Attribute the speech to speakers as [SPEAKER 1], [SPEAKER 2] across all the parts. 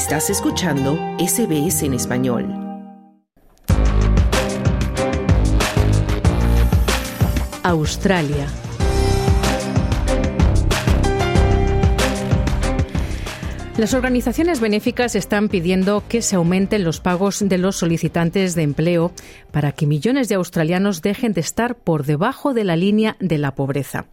[SPEAKER 1] Estás escuchando SBS en español.
[SPEAKER 2] Australia. Las organizaciones benéficas están pidiendo que se aumenten los pagos de los solicitantes de empleo para que millones de australianos dejen de estar por debajo de la línea de la pobreza.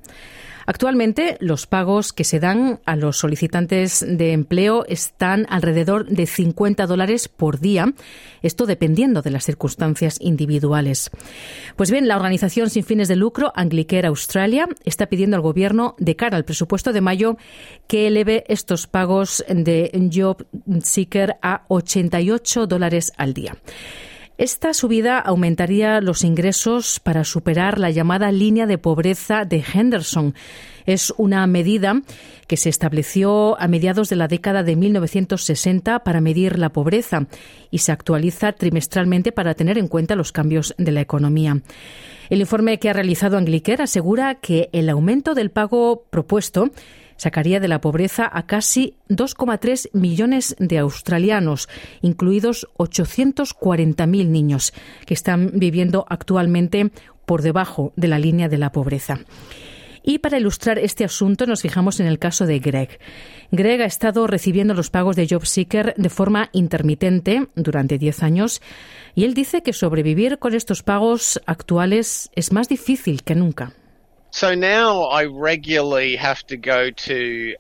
[SPEAKER 2] Actualmente, los pagos que se dan a los solicitantes de empleo están alrededor de 50 dólares por día, esto dependiendo de las circunstancias individuales. Pues bien, la organización sin fines de lucro Anglicare Australia está pidiendo al gobierno, de cara al presupuesto de mayo, que eleve estos pagos de Job Seeker a 88 dólares al día. Esta subida aumentaría los ingresos para superar la llamada línea de pobreza de Henderson. Es una medida que se estableció a mediados de la década de 1960 para medir la pobreza y se actualiza trimestralmente para tener en cuenta los cambios de la economía. El informe que ha realizado Anglicare asegura que el aumento del pago propuesto sacaría de la pobreza a casi 2,3 millones de australianos, incluidos 840.000 niños que están viviendo actualmente por debajo de la línea de la pobreza. Y para ilustrar este asunto nos fijamos en el caso de Greg. Greg ha estado recibiendo los pagos de JobSeeker de forma intermitente durante 10 años y él dice que sobrevivir con estos pagos actuales es más difícil que nunca.
[SPEAKER 3] So now I regularly have to go to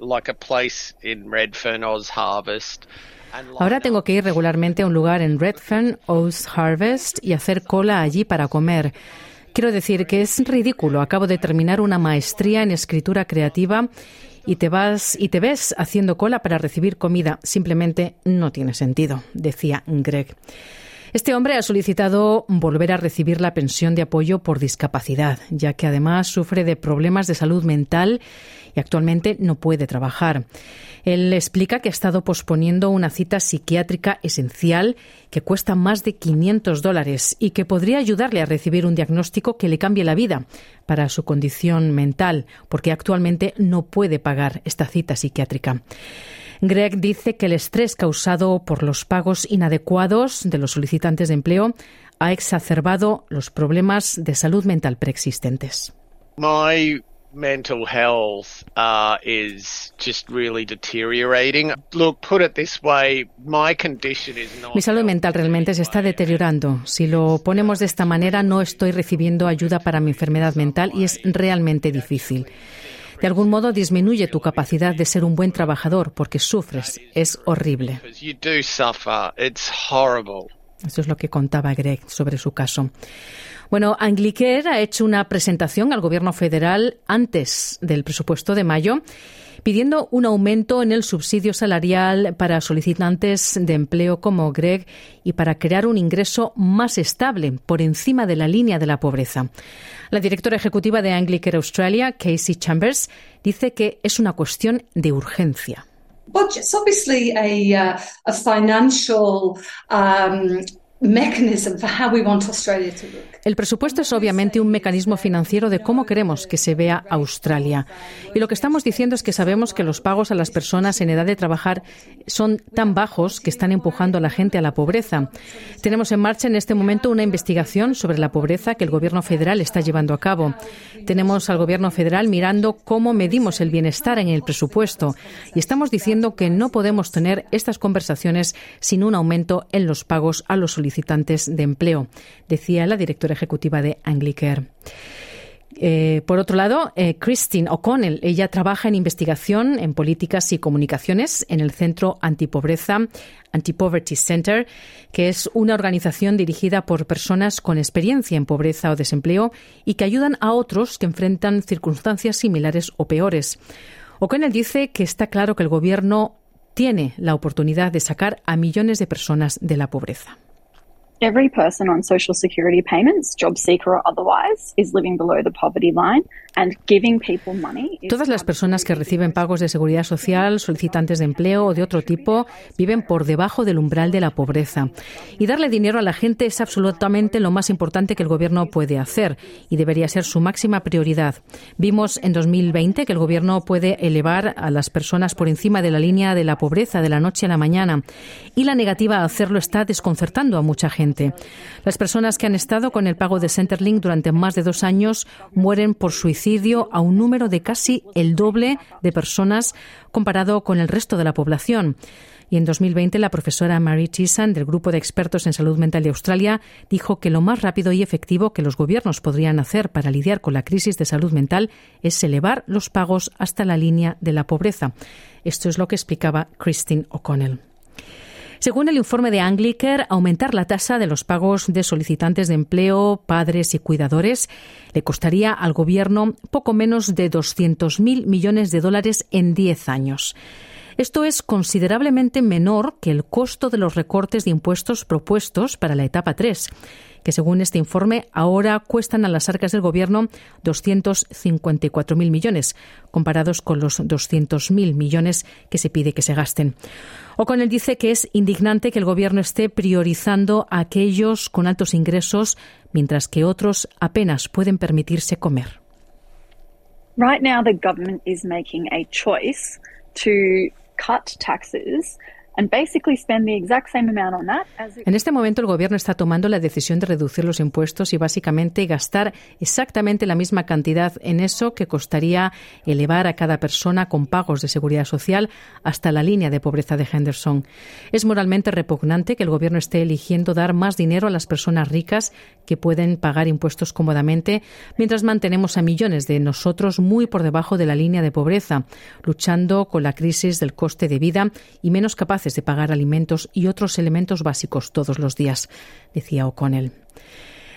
[SPEAKER 3] like a place in Redfern, Oz Harvest.
[SPEAKER 2] Ahora tengo que ir regularmente a un lugar en Redfern, Oz Harvest y hacer cola allí para comer. Quiero decir que es ridículo. Acabo de terminar una maestría en escritura creativa y te vas y te ves haciendo cola para recibir comida. Simplemente no tiene sentido, decía Greg. Este hombre ha solicitado volver a recibir la pensión de apoyo por discapacidad, ya que además sufre de problemas de salud mental y actualmente no puede trabajar. Él explica que ha estado posponiendo una cita psiquiátrica esencial que cuesta más de 500 dólares y que podría ayudarle a recibir un diagnóstico que le cambie la vida para su condición mental, porque actualmente no puede pagar esta cita psiquiátrica. Greg dice que el estrés causado por los pagos inadecuados de los solicitantes de empleo ha exacerbado los problemas de salud mental preexistentes.
[SPEAKER 3] My mental health uh, is just really deteriorating. Look, put it this way, my condition is not
[SPEAKER 2] Mi salud mental realmente se está deteriorando. Si lo ponemos de esta manera, no estoy recibiendo ayuda para mi enfermedad mental y es realmente difícil de algún modo disminuye tu capacidad de ser un buen trabajador porque sufres. Es horrible. Eso es lo que contaba Greg sobre su caso. Bueno, Anglicare ha hecho una presentación al gobierno federal antes del presupuesto de mayo pidiendo un aumento en el subsidio salarial para solicitantes de empleo como Greg y para crear un ingreso más estable por encima de la línea de la pobreza. La directora ejecutiva de Anglicare Australia, Casey Chambers, dice que es una cuestión de urgencia. El presupuesto es obviamente un mecanismo financiero de cómo queremos que se vea Australia. Y lo que estamos diciendo es que sabemos que los pagos a las personas en edad de trabajar son tan bajos que están empujando a la gente a la pobreza. Tenemos en marcha en este momento una investigación sobre la pobreza que el Gobierno federal está llevando a cabo. Tenemos al Gobierno federal mirando cómo medimos el bienestar en el presupuesto y estamos diciendo que no podemos tener estas conversaciones sin un aumento en los pagos a los solicitantes de empleo, decía la directora ejecutiva de Anglicare. Eh, por otro lado, eh, Christine O'Connell, ella trabaja en investigación en políticas y comunicaciones en el Centro Antipobreza, Anti-Poverty Center, que es una organización dirigida por personas con experiencia en pobreza o desempleo y que ayudan a otros que enfrentan circunstancias similares o peores. O'Connell dice que está claro que el Gobierno tiene la oportunidad de sacar a millones de personas de la pobreza.
[SPEAKER 4] Every person on social security payments, job seeker or otherwise, is living below the poverty line.
[SPEAKER 2] Todas las personas que reciben pagos de seguridad social, solicitantes de empleo o de otro tipo, viven por debajo del umbral de la pobreza. Y darle dinero a la gente es absolutamente lo más importante que el Gobierno puede hacer y debería ser su máxima prioridad. Vimos en 2020 que el Gobierno puede elevar a las personas por encima de la línea de la pobreza de la noche a la mañana y la negativa a hacerlo está desconcertando a mucha gente. Las personas que han estado con el pago de Centerlink durante más de dos años mueren por suicidio a un número de casi el doble de personas comparado con el resto de la población. Y en 2020 la profesora Mary Chisan del Grupo de Expertos en Salud Mental de Australia dijo que lo más rápido y efectivo que los gobiernos podrían hacer para lidiar con la crisis de salud mental es elevar los pagos hasta la línea de la pobreza. Esto es lo que explicaba Christine O'Connell. Según el informe de Anglicare, aumentar la tasa de los pagos de solicitantes de empleo, padres y cuidadores le costaría al Gobierno poco menos de 200.000 millones de dólares en 10 años. Esto es considerablemente menor que el costo de los recortes de impuestos propuestos para la etapa 3 que según este informe ahora cuestan a las arcas del Gobierno 254.000 millones, comparados con los 200.000 millones que se pide que se gasten. O'Connell dice que es indignante que el Gobierno esté priorizando a aquellos con altos ingresos, mientras que otros apenas pueden permitirse comer.
[SPEAKER 4] Right now, the government is making a choice to cut taxes
[SPEAKER 2] en este momento el gobierno está tomando la decisión de reducir los impuestos y básicamente gastar exactamente la misma cantidad en eso que costaría elevar a cada persona con pagos de seguridad social hasta la línea de pobreza de Henderson. Es moralmente repugnante que el gobierno esté eligiendo dar más dinero a las personas ricas que pueden pagar impuestos cómodamente mientras mantenemos a millones de nosotros muy por debajo de la línea de pobreza, luchando con la crisis del coste de vida y menos capaces de pagar alimentos y otros elementos básicos todos los días, decía O'Connell.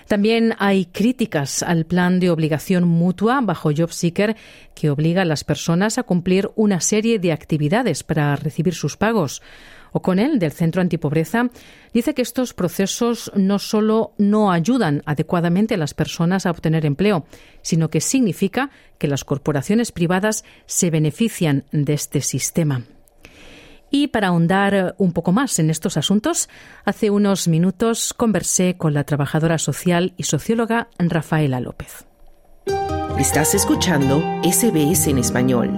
[SPEAKER 2] También hay críticas al plan de obligación mutua bajo JobSeeker que obliga a las personas a cumplir una serie de actividades para recibir sus pagos. O'Connell, del Centro Antipobreza, dice que estos procesos no solo no ayudan adecuadamente a las personas a obtener empleo, sino que significa que las corporaciones privadas se benefician de este sistema. Y para ahondar un poco más en estos asuntos, hace unos minutos conversé con la trabajadora social y socióloga Rafaela López.
[SPEAKER 1] Estás escuchando SBS en español.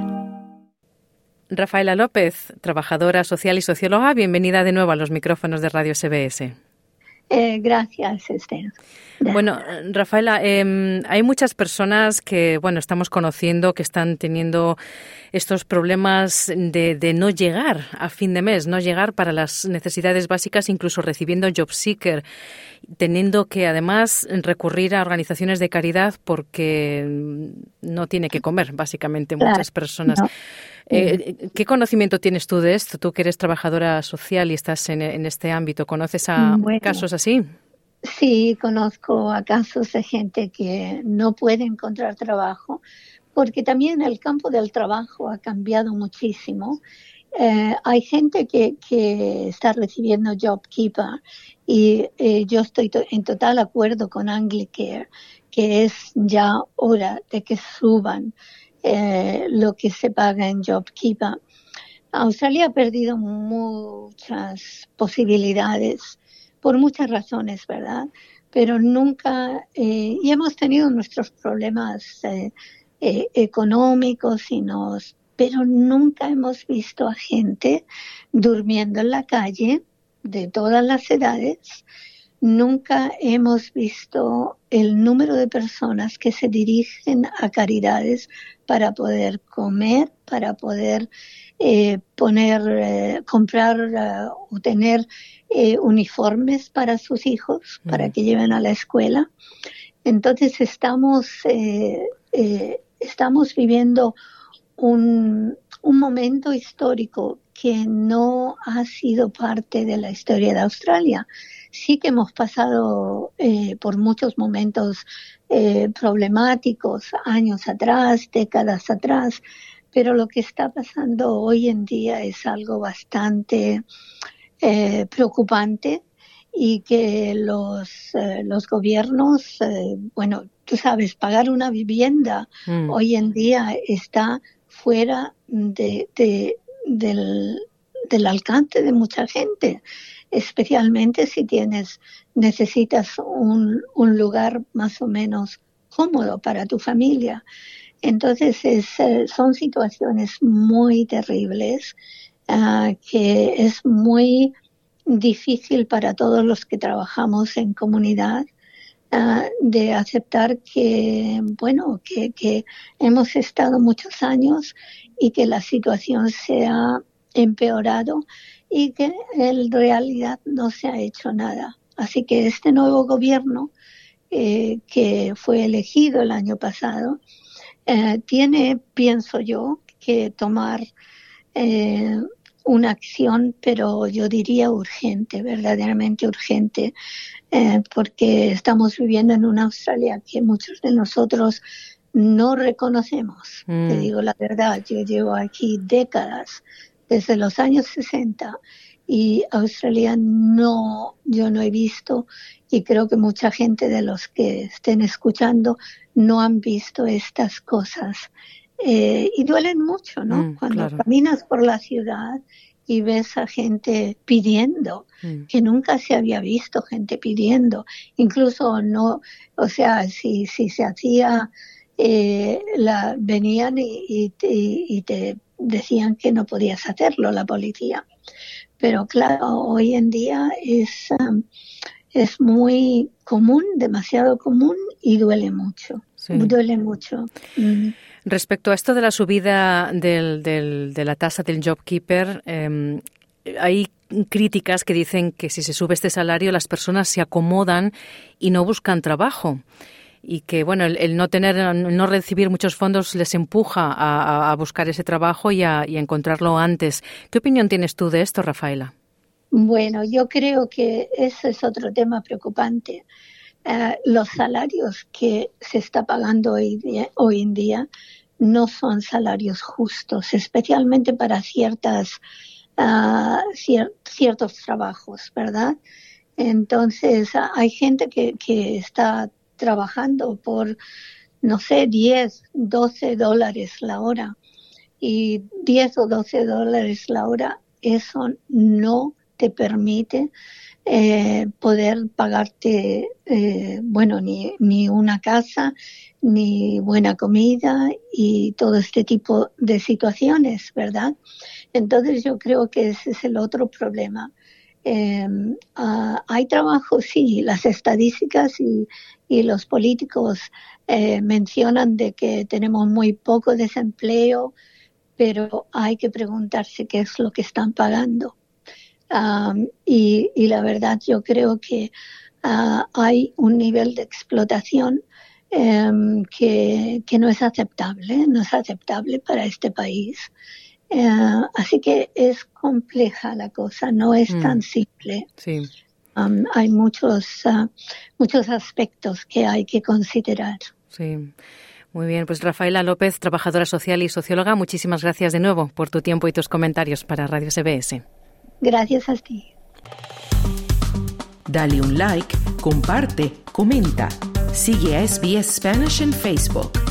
[SPEAKER 2] Rafaela López, trabajadora social y socióloga, bienvenida de nuevo a los micrófonos de Radio SBS.
[SPEAKER 5] Eh, gracias, Esther.
[SPEAKER 2] Bueno, Rafaela, em, hay muchas personas que, bueno, estamos conociendo que están teniendo estos problemas de, no llegar a fin de mes, no llegar para las necesidades básicas, incluso recibiendo job seeker, teniendo que además recurrir a organizaciones de caridad porque no tiene que comer, básicamente, muchas personas. Eh, ¿Qué conocimiento tienes tú de esto? Tú que eres trabajadora social y estás en, este ámbito, ¿conoces a casos así?
[SPEAKER 5] Sí, conozco a casos de gente que no puede encontrar trabajo, porque también el campo del trabajo ha cambiado muchísimo. Eh, hay gente que, que, está recibiendo JobKeeper y eh, yo estoy en total acuerdo con Anglicare que es ya hora de que suban eh, lo que se paga en JobKeeper. Australia ha perdido muchas posibilidades por muchas razones, ¿verdad? Pero nunca, eh, y hemos tenido nuestros problemas eh, económicos y nos, pero nunca hemos visto a gente durmiendo en la calle de todas las edades. Nunca hemos visto el número de personas que se dirigen a caridades para poder comer, para poder poner, comprar o tener eh, uniformes para sus hijos, para mm. que lleven a la escuela. Entonces estamos, eh, eh, estamos viviendo un, un, momento histórico que no ha sido parte de la historia de Australia. Sí que hemos pasado por muchos momentos problemáticos años atrás, décadas atrás, pero lo que está pasando hoy en día es algo bastante eh, preocupante y que los, eh, los gobiernos, eh, bueno, tú sabes, pagar una vivienda mm. hoy en día está fuera de, del, alcance de mucha gente, especialmente si tienes, necesitas un, lugar más o menos cómodo para tu familia. Entonces eh, son situaciones muy terribles ah, que es muy difícil para todos los que trabajamos en comunidad de aceptar que, bueno, que, que, hemos estado muchos años y que la situación se ha empeorado y que en realidad no se ha hecho nada. Así que este nuevo gobierno eh, que fue elegido el año pasado eh, tiene, pienso yo, que tomar eh, una acción, pero yo diría urgente, verdaderamente urgente, eh, porque estamos viviendo en una Australia que muchos de nosotros no reconocemos. Te mm. digo la verdad, yo llevo aquí décadas, desde los años 60, y Australia no, yo no he visto, y creo que mucha gente de los que estén escuchando no han visto estas cosas. Eh, y duelen mucho, ¿no? Mm, Cuando caminas por la ciudad y ves a gente pidiendo, mm. que nunca se había visto gente pidiendo, incluso no, o sea, si, si se hacía, eh, la, venían y, y, te decían que no podías hacerlo, la policía. Pero claro, hoy en día es, um, es muy común, demasiado común y duele mucho. Duele mucho. Mm.
[SPEAKER 2] Respecto a esto de la subida del, del, de la tasa del JobKeeper, eh, hay críticas que dicen que si se sube este salario las personas se acomodan y no buscan trabajo y que bueno el, no tener no recibir muchos fondos les empuja a, a buscar ese trabajo y a, y a, encontrarlo antes. ¿Qué opinión tienes tú de esto, Rafaela?
[SPEAKER 5] Bueno, yo creo que ese es otro tema preocupante. Eh, los salarios que se está pagando hoy, hoy en día no son salarios justos, especialmente para ciertas, uh, ciertos trabajos, ¿verdad? Entonces, hay gente que, que está trabajando por, no sé, 10, 12 dólares la hora. Y 10 o 12 dólares la hora, eso no te permite eh, poder pagarte, eh, bueno, ni, ni una casa, ni buena comida y todo este tipo de situaciones, ¿verdad? Entonces yo creo que ese es el otro problema. Eh, hay trabajo, sí, las estadísticas y, y los políticos eh, mencionan de que tenemos muy poco desempleo, pero hay que preguntarse qué es lo que están pagando y, y, la verdad yo creo que uh, hay un nivel de explotación um, que, que, no es aceptable, no es aceptable para este país. Uh, así que es compleja la cosa, no es mm. tan simple.
[SPEAKER 2] Sí.
[SPEAKER 5] Um, hay muchos, uh, muchos aspectos que hay que considerar.
[SPEAKER 2] Sí. Muy bien, pues Rafaela López, trabajadora social y socióloga, muchísimas gracias de nuevo por tu tiempo y tus comentarios para Radio CBS.
[SPEAKER 5] Gracias a ti.
[SPEAKER 1] Dale un like, comparte, comenta. Sigue a SBS Spanish en Facebook.